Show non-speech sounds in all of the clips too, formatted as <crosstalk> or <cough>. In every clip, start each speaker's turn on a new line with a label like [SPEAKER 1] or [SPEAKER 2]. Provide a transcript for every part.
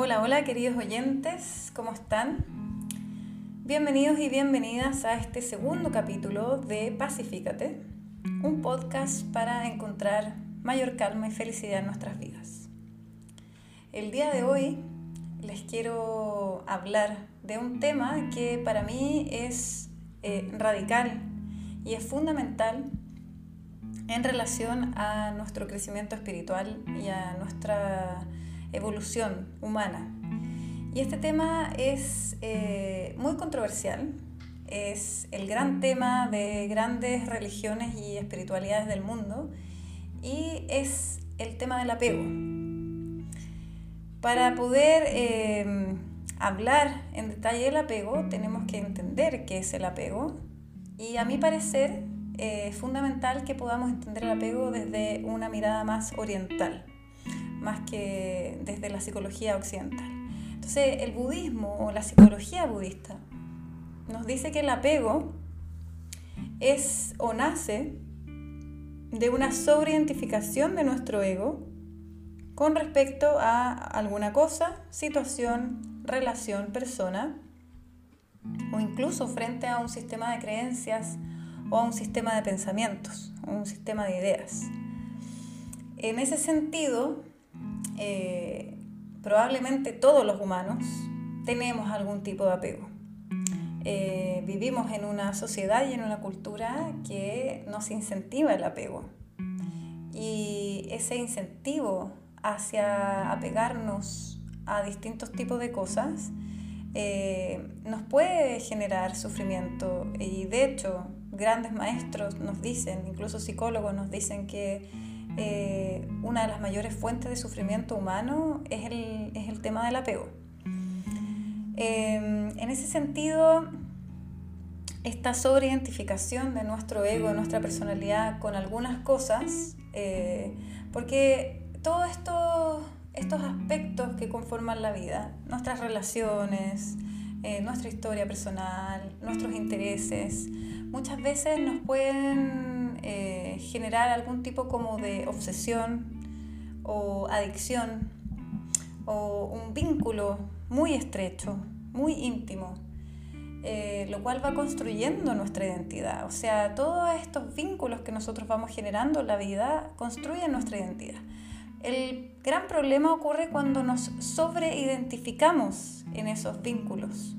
[SPEAKER 1] Hola, hola queridos oyentes, ¿cómo están? Bienvenidos y bienvenidas a este segundo capítulo de Pacifícate, un podcast para encontrar mayor calma y felicidad en nuestras vidas. El día de hoy les quiero hablar de un tema que para mí es eh, radical y es fundamental en relación a nuestro crecimiento espiritual y a nuestra evolución humana. Y este tema es eh, muy controversial, es el gran tema de grandes religiones y espiritualidades del mundo y es el tema del apego. Para poder eh, hablar en detalle del apego tenemos que entender qué es el apego y a mi parecer eh, es fundamental que podamos entender el apego desde una mirada más oriental más que desde la psicología occidental. Entonces, el budismo o la psicología budista nos dice que el apego es o nace de una sobreidentificación de nuestro ego con respecto a alguna cosa, situación, relación, persona, o incluso frente a un sistema de creencias o a un sistema de pensamientos, o un sistema de ideas. En ese sentido, eh, probablemente todos los humanos tenemos algún tipo de apego. Eh, vivimos en una sociedad y en una cultura que nos incentiva el apego. Y ese incentivo hacia apegarnos a distintos tipos de cosas eh, nos puede generar sufrimiento. Y de hecho, grandes maestros nos dicen, incluso psicólogos nos dicen que eh, una de las mayores fuentes de sufrimiento humano es el, es el tema del apego. Eh, en ese sentido, esta sobreidentificación de nuestro ego, de nuestra personalidad con algunas cosas, eh, porque todos estos, estos aspectos que conforman la vida, nuestras relaciones, nuestra historia personal, nuestros intereses, muchas veces nos pueden eh, generar algún tipo como de obsesión o adicción o un vínculo muy estrecho, muy íntimo, eh, lo cual va construyendo nuestra identidad. O sea, todos estos vínculos que nosotros vamos generando en la vida construyen nuestra identidad. El gran problema ocurre cuando nos sobreidentificamos en esos vínculos,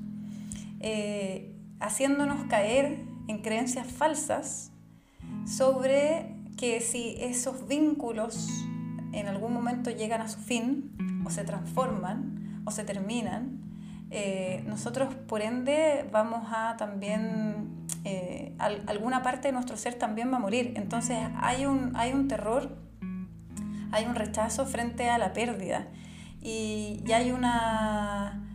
[SPEAKER 1] eh, haciéndonos caer en creencias falsas sobre que si esos vínculos en algún momento llegan a su fin o se transforman o se terminan, eh, nosotros por ende vamos a también, eh, alguna parte de nuestro ser también va a morir. Entonces hay un, hay un terror, hay un rechazo frente a la pérdida y, y hay una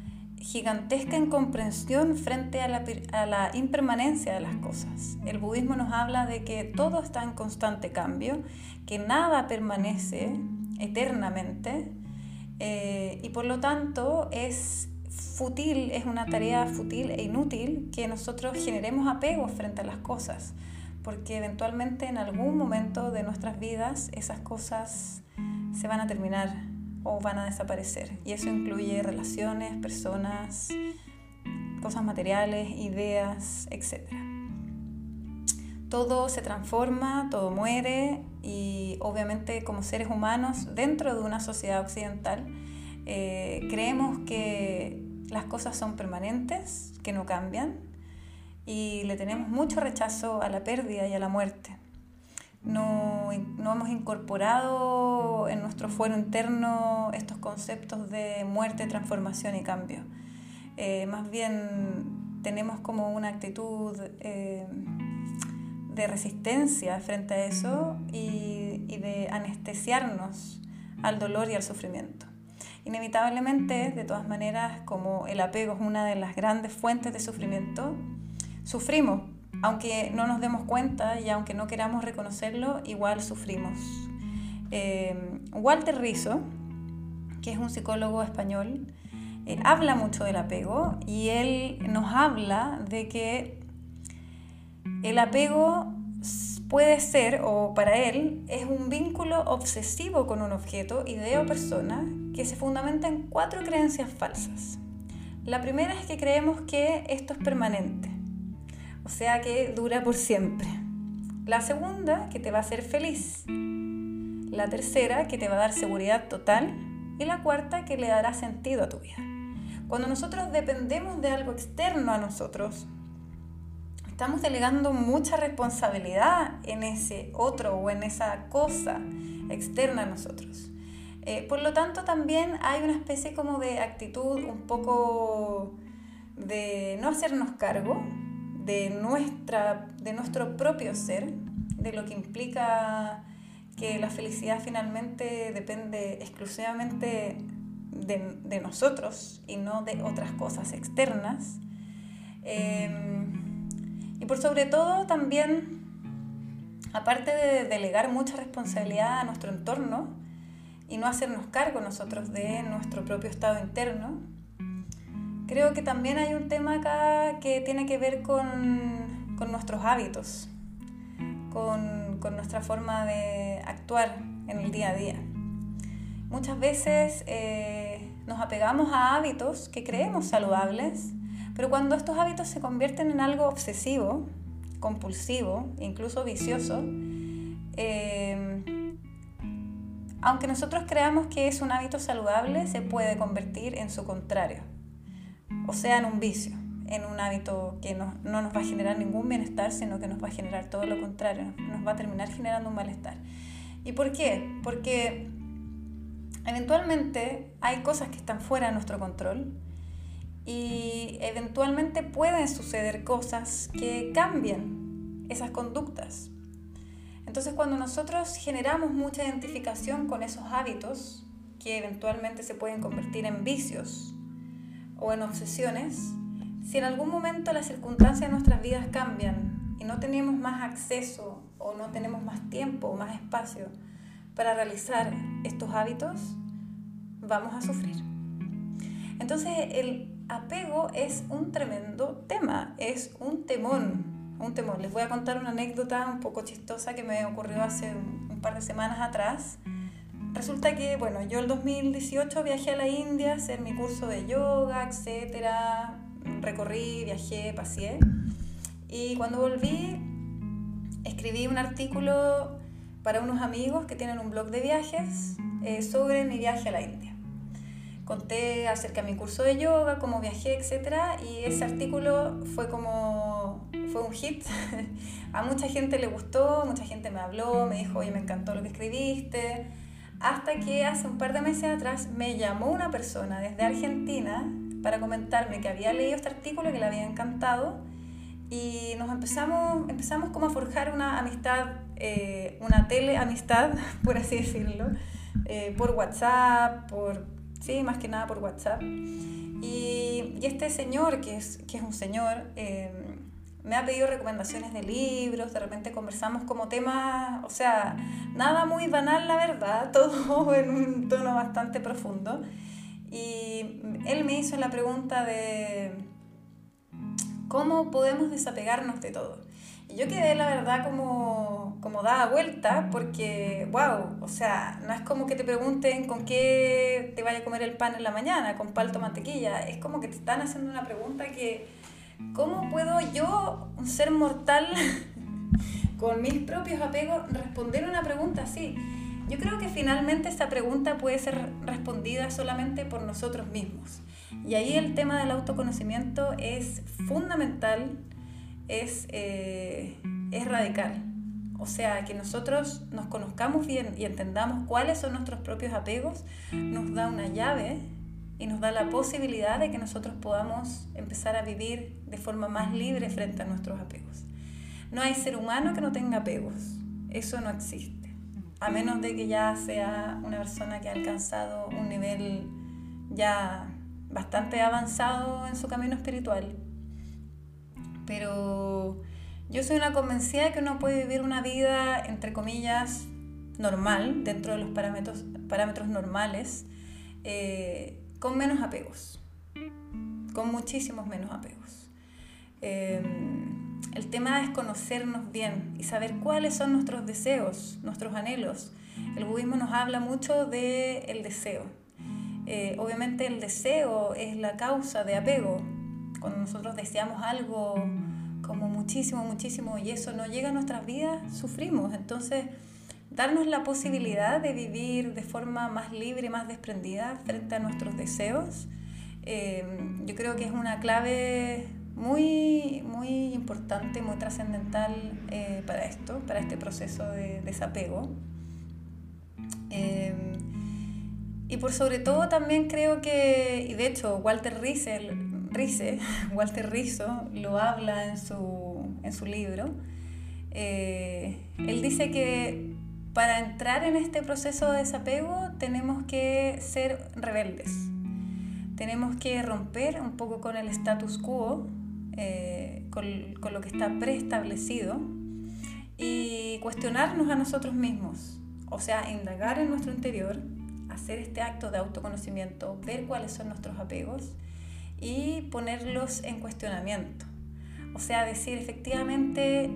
[SPEAKER 1] gigantesca incomprensión frente a la, impermanencia de las cosas. El budismo nos habla de que todo está en constante cambio, que nada permanece eternamente eh, y por lo tanto es fútil, es una tarea fútil e inútil que nosotros generemos apego frente a las cosas, porque eventualmente en algún momento de nuestras vidas esas cosas se van a terminar o van a desaparecer. Y eso incluye relaciones, personas, cosas materiales, ideas, etc. Todo se transforma, todo muere y obviamente como seres humanos dentro de una sociedad occidental eh, creemos que las cosas son permanentes, que no cambian y le tenemos mucho rechazo a la pérdida y a la muerte no, hemos incorporado en nuestro fuero interno estos conceptos de muerte, transformación y cambio. Eh, más bien tenemos como una actitud eh, de resistencia frente a eso y de anestesiarnos al dolor y al sufrimiento. Inevitablemente, de todas maneras, como el apego es una de las grandes fuentes de sufrimiento, sufrimos aunque no nos demos cuenta y aunque no queramos reconocerlo, igual sufrimos. Eh, Walter Rizzo, que es un psicólogo español, habla mucho del apego y él nos habla de que el apego puede ser, o para él, es un vínculo obsesivo con un objeto, idea o persona que se fundamenta en cuatro creencias falsas. La primera es que creemos que esto es permanente, o sea que dura por siempre. La segunda, que te va a hacer feliz. La tercera, que te va a dar seguridad total. Y la cuarta, que le dará sentido a tu vida. Cuando nosotros dependemos de algo externo a nosotros, estamos delegando mucha responsabilidad en ese otro o en esa cosa externa a nosotros. Eh, por lo tanto, también hay una especie como de actitud un poco de no hacernos cargo de, nuestra, de nuestro propio ser, de lo que implica que la felicidad finalmente depende exclusivamente de, de nosotros y no de otras cosas externas. Eh, y por sobre todo también, aparte de delegar mucha responsabilidad a nuestro entorno y no hacernos cargo nosotros de nuestro propio estado interno, creo que también hay un tema acá que tiene que ver con, con nuestros hábitos, con, con, nuestra forma de actuar en el día a día. Muchas veces eh, nos apegamos a hábitos que creemos saludables, pero cuando estos hábitos se convierten en algo obsesivo, compulsivo, incluso vicioso, eh, aunque nosotros creamos que es un hábito saludable, se puede convertir en su contrario, o sea, en un vicio, en un hábito que no, no nos va a generar ningún bienestar, sino que nos va a generar todo lo contrario, nos va a terminar generando un malestar. ¿Y por qué? Porque eventualmente hay cosas que están fuera de nuestro control y eventualmente pueden suceder cosas que cambien esas conductas. Entonces cuando nosotros generamos mucha identificación con esos hábitos, que eventualmente se pueden convertir en vicios o en obsesiones, si en algún momento las circunstancias de nuestras vidas cambian y no tenemos más acceso o no tenemos más tiempo o más espacio para realizar estos hábitos, vamos a sufrir. Entonces el apego es un tremendo tema, es un temón, un temor. Les voy a contar una anécdota un poco chistosa que me ocurrió hace un, par de semanas atrás. Resulta que, bueno, yo el 2018 viajé a la India a hacer mi curso de yoga, etcétera. Recorrí, viajé, paseé. Y cuando volví, escribí un artículo para unos amigos que tienen un blog de viajes eh, sobre mi viaje a la India conté acerca de mi curso de yoga, cómo viajé, etc. Y ese artículo fue como, fue un hit. <laughs> A mucha gente le gustó, mucha gente me habló, me dijo, oye, me encantó lo que escribiste. Hasta que hace un par de meses atrás me llamó una persona desde Argentina para comentarme que había leído este artículo, que le había encantado. Y nos empezamos, empezamos como a forjar una amistad, eh, una teleamistad, <laughs> por así decirlo, eh, por WhatsApp, por Sí, más que nada por WhatsApp. Y, este señor, que es, que es un señor, eh, me ha pedido recomendaciones de libros, de repente conversamos como temas, o sea, nada muy banal, la verdad, <laughs> todo en un tono bastante profundo. Y él me hizo la pregunta de cómo podemos desapegarnos de todo. Y yo quedé, la verdad, como, como dada vuelta, porque, wow, o sea, no es como que te pregunten con qué te vaya a comer el pan en la mañana, con palto mantequilla, es como que te están haciendo una pregunta que, ¿cómo puedo yo, un ser mortal, <laughs> con mis propios apegos, responder una pregunta así? Yo creo que finalmente esta pregunta puede ser respondida solamente por nosotros mismos. Y ahí el tema del autoconocimiento es fundamental es, eh, es radical. O sea, que nosotros nos conozcamos bien y entendamos cuáles son nuestros propios apegos, nos da una llave y nos da la posibilidad de que nosotros podamos empezar a vivir de forma más libre frente a nuestros apegos. No hay ser humano que no tenga apegos, eso no existe, a menos de que ya sea una persona que ha alcanzado un nivel ya bastante avanzado en su camino espiritual. Pero yo soy una convencida de que uno puede vivir una vida, entre comillas, normal, dentro de los parámetros, parámetros normales, eh, con menos apegos, con muchísimos menos apegos. Em, el tema es conocernos bien y saber cuáles son nuestros deseos, nuestros anhelos. El budismo nos habla mucho del el deseo. Eh, obviamente el deseo es la causa de apego. Cuando nosotros deseamos algo como muchísimo, muchísimo y eso no llega a nuestras vidas, sufrimos. Entonces, darnos la posibilidad de vivir de forma más libre y más desprendida frente a nuestros deseos, eh, yo creo que es una clave muy, muy importante, muy trascendental eh, para esto, para este proceso de desapego. Eh, y por sobre todo también creo que, y de hecho Walter Rice, <laughs> Walter Rizzo lo habla en su, en su libro, él dice que para entrar en este proceso de desapego tenemos que ser rebeldes. Tenemos que romper un poco con el status quo, eh, con, con, lo que está preestablecido y cuestionarnos a nosotros mismos. O sea, indagar en nuestro interior, hacer este acto de autoconocimiento, ver cuáles son nuestros apegos y ponerlos en cuestionamiento. O sea, decir efectivamente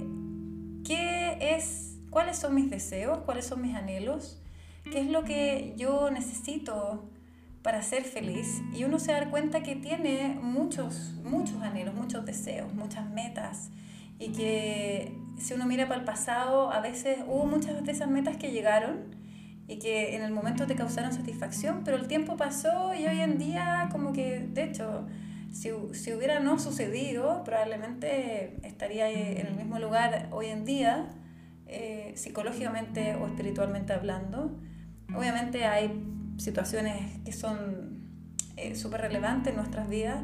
[SPEAKER 1] qué es cuáles son mis deseos, cuáles son mis anhelos, qué es lo que yo necesito para ser feliz. Y uno se da cuenta que tiene muchos, muchos anhelos, muchos deseos, muchas metas. Y que si uno mira para el pasado, a veces hubo muchas de esas metas que llegaron y que en el momento te causaron satisfacción, pero el tiempo pasó y hoy en día como que, de hecho, si, si hubiera no sucedido, probablemente estaría en el mismo lugar hoy en día eh, psicológicamente o espiritualmente hablando. Obviamente hay situaciones que son eh, súper relevantes en nuestras vidas,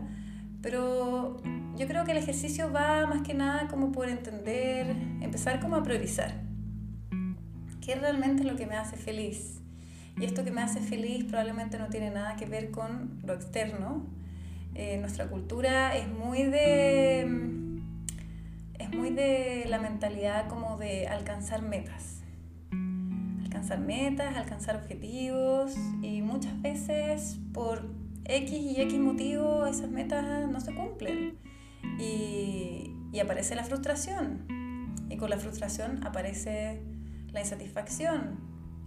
[SPEAKER 1] pero yo creo que el ejercicio va más que nada como por entender, empezar como a priorizar. ¿Qué realmente es lo que me hace feliz? Y esto que me hace feliz probablemente no tiene nada que ver con lo externo. Eh, nuestra cultura es muy de es muy de la mentalidad como de alcanzar metas. Alcanzar metas, alcanzar objetivos y muchas veces por X y X motivo esas metas no se cumplen. Y, y aparece la frustración. Y con la frustración aparece la insatisfacción.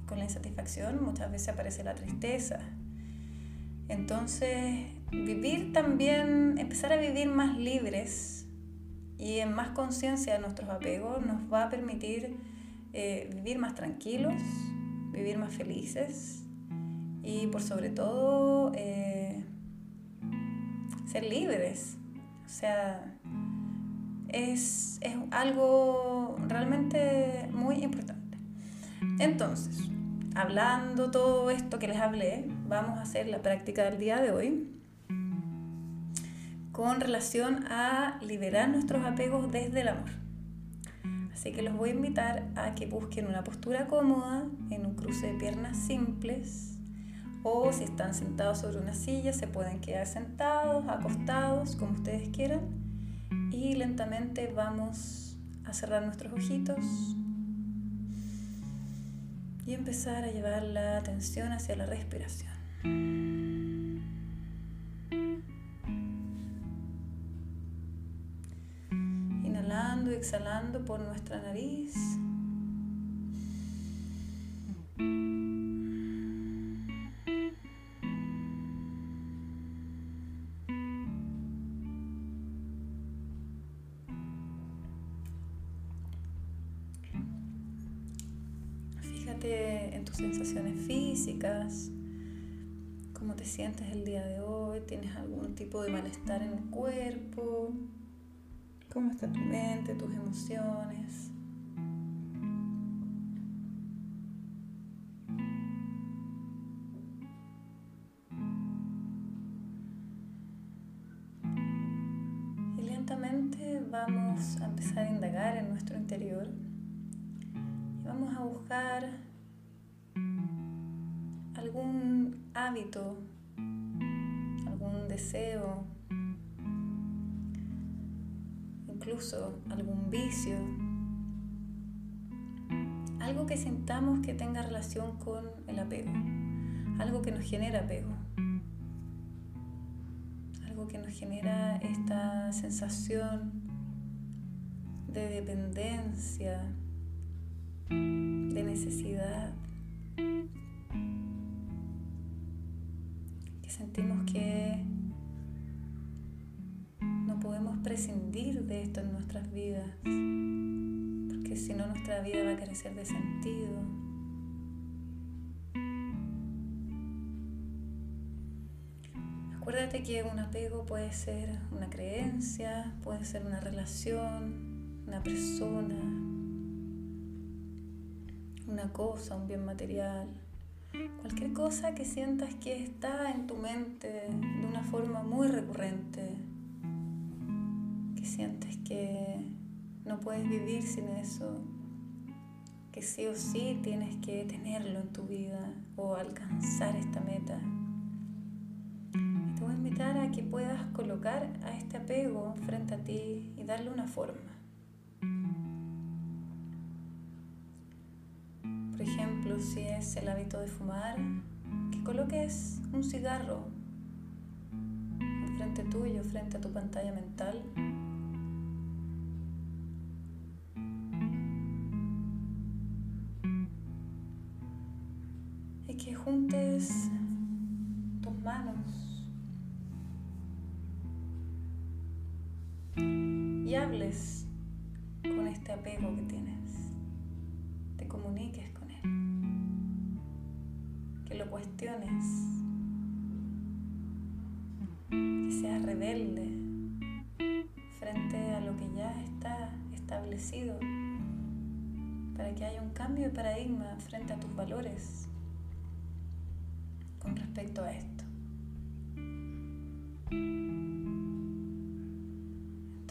[SPEAKER 1] Con la insatisfacción muchas veces aparece la tristeza. Entonces, vivir también, empezar a vivir más libres y en más conciencia de nuestros apegos nos va a permitir eh, vivir más tranquilos, vivir más felices y por sobre todo eh, ser libres. O sea, es, es algo realmente muy importante. Entonces, hablando todo esto que les hablé, vamos a hacer la práctica del día de hoy con relación a liberar nuestros apegos desde el amor. Así que los voy a invitar a que busquen una postura cómoda en un cruce de piernas simples o si están sentados sobre una silla se pueden quedar sentados, acostados, como ustedes quieran y lentamente vamos a cerrar nuestros ojitos y empezar a llevar la atención hacia la respiración. Exhalando por nuestra nariz. Fíjate en tus sensaciones físicas, cómo te sientes el día de hoy, tienes algún tipo de malestar en el cuerpo. ¿Cómo está tu mente, tus emociones? Y lentamente vamos a empezar a indagar en nuestro interior y vamos a buscar algún hábito, algún deseo incluso algún vicio, algo que sintamos que tenga relación con el apego, algo que nos genera apego, algo que nos genera esta sensación de dependencia, de necesidad, que sentimos que prescindir de esto en nuestras vidas, porque si no nuestra vida va a carecer de sentido. Acuérdate que un apego puede ser una creencia, puede ser una relación, una persona, una cosa, un bien material, cualquier cosa que sientas que está en tu mente de una forma muy recurrente, sientes que no puedes vivir sin eso, que sí o sí tienes que tenerlo en tu vida o alcanzar esta meta a que puedas colocar a este apego frente a ti y darle una forma. Por ejemplo, si es el hábito de fumar, que coloques un cigarro frente tuyo, frente a tu pantalla mental. Y hables con este apego que tienes, te comuniques con él, que lo cuestiones, que seas rebelde frente a lo que ya está establecido. Para que haya un cambio de paradigma frente a tus valores con respecto a esto.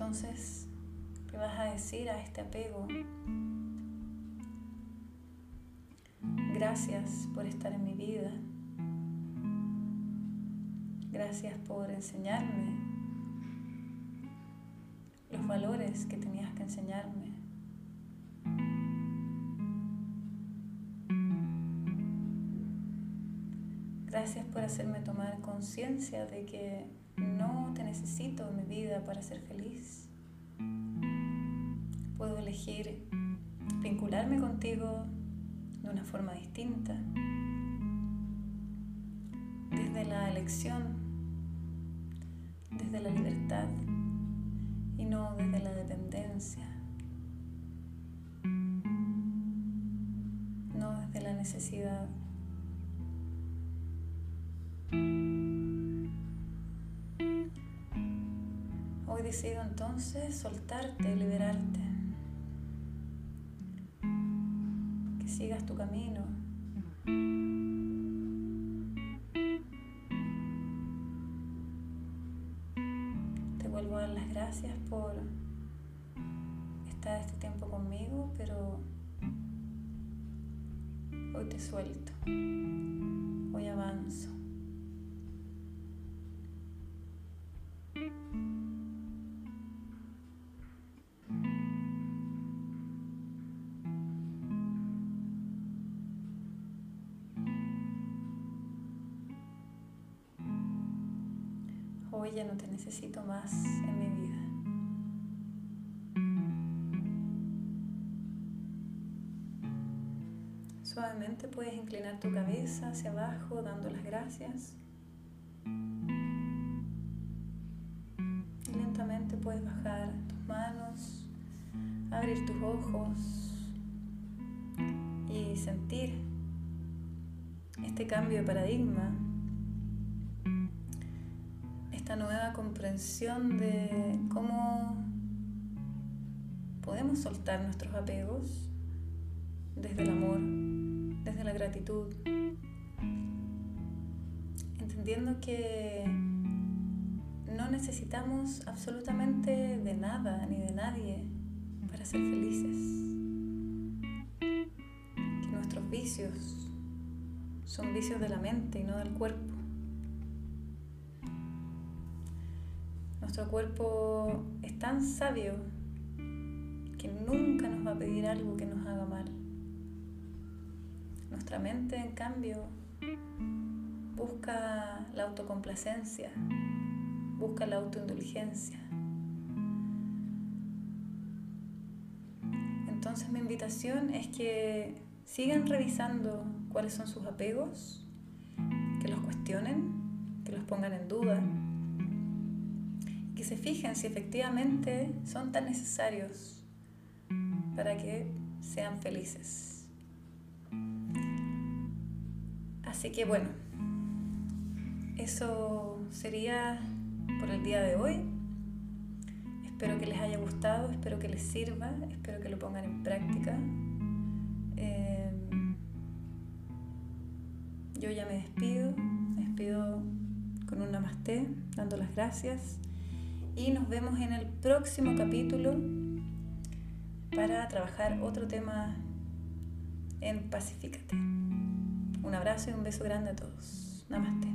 [SPEAKER 1] Entonces, ¿qué vas a decir a este apego? Gracias por estar en mi vida. Gracias por enseñarme los valores que tenías que enseñarme. Gracias por hacerme tomar conciencia de que necesito en mi vida para ser feliz. Puedo elegir vincularme contigo de una forma distinta, desde la elección, desde la libertad y no desde la dependencia, no desde la necesidad. Decido entonces soltarte, liberarte. Que sigas tu camino. Ya no te necesito más en mi vida. Suavemente puedes inclinar tu cabeza hacia abajo dando las gracias. Lentamente puedes bajar tus manos, abrir tus ojos y sentir este cambio de paradigma esta nueva comprensión de cómo podemos soltar nuestros apegos desde el amor, desde la gratitud, entendiendo que no necesitamos absolutamente de nada ni de nadie para ser felices, que nuestros vicios son vicios de la mente y no del cuerpo Nuestro cuerpo es tan sabio que nunca nos va a pedir algo que nos haga mal. Nuestra mente, en cambio, busca la autocomplacencia, busca la autoindulgencia. Entonces mi invitación es que sigan revisando cuáles son sus apegos, que los cuestionen, que los pongan en duda, que se fijen si efectivamente son tan necesarios para que sean felices. Así que bueno, eso sería por el día de hoy. Espero que les haya gustado, espero que les sirva, espero que lo pongan en práctica. Eh, yo ya me despido, me despido con un namaste, dando las gracias y nos vemos en el próximo capítulo para trabajar otro tema en Pacifícate. Un abrazo y un beso grande a todos. Namaste.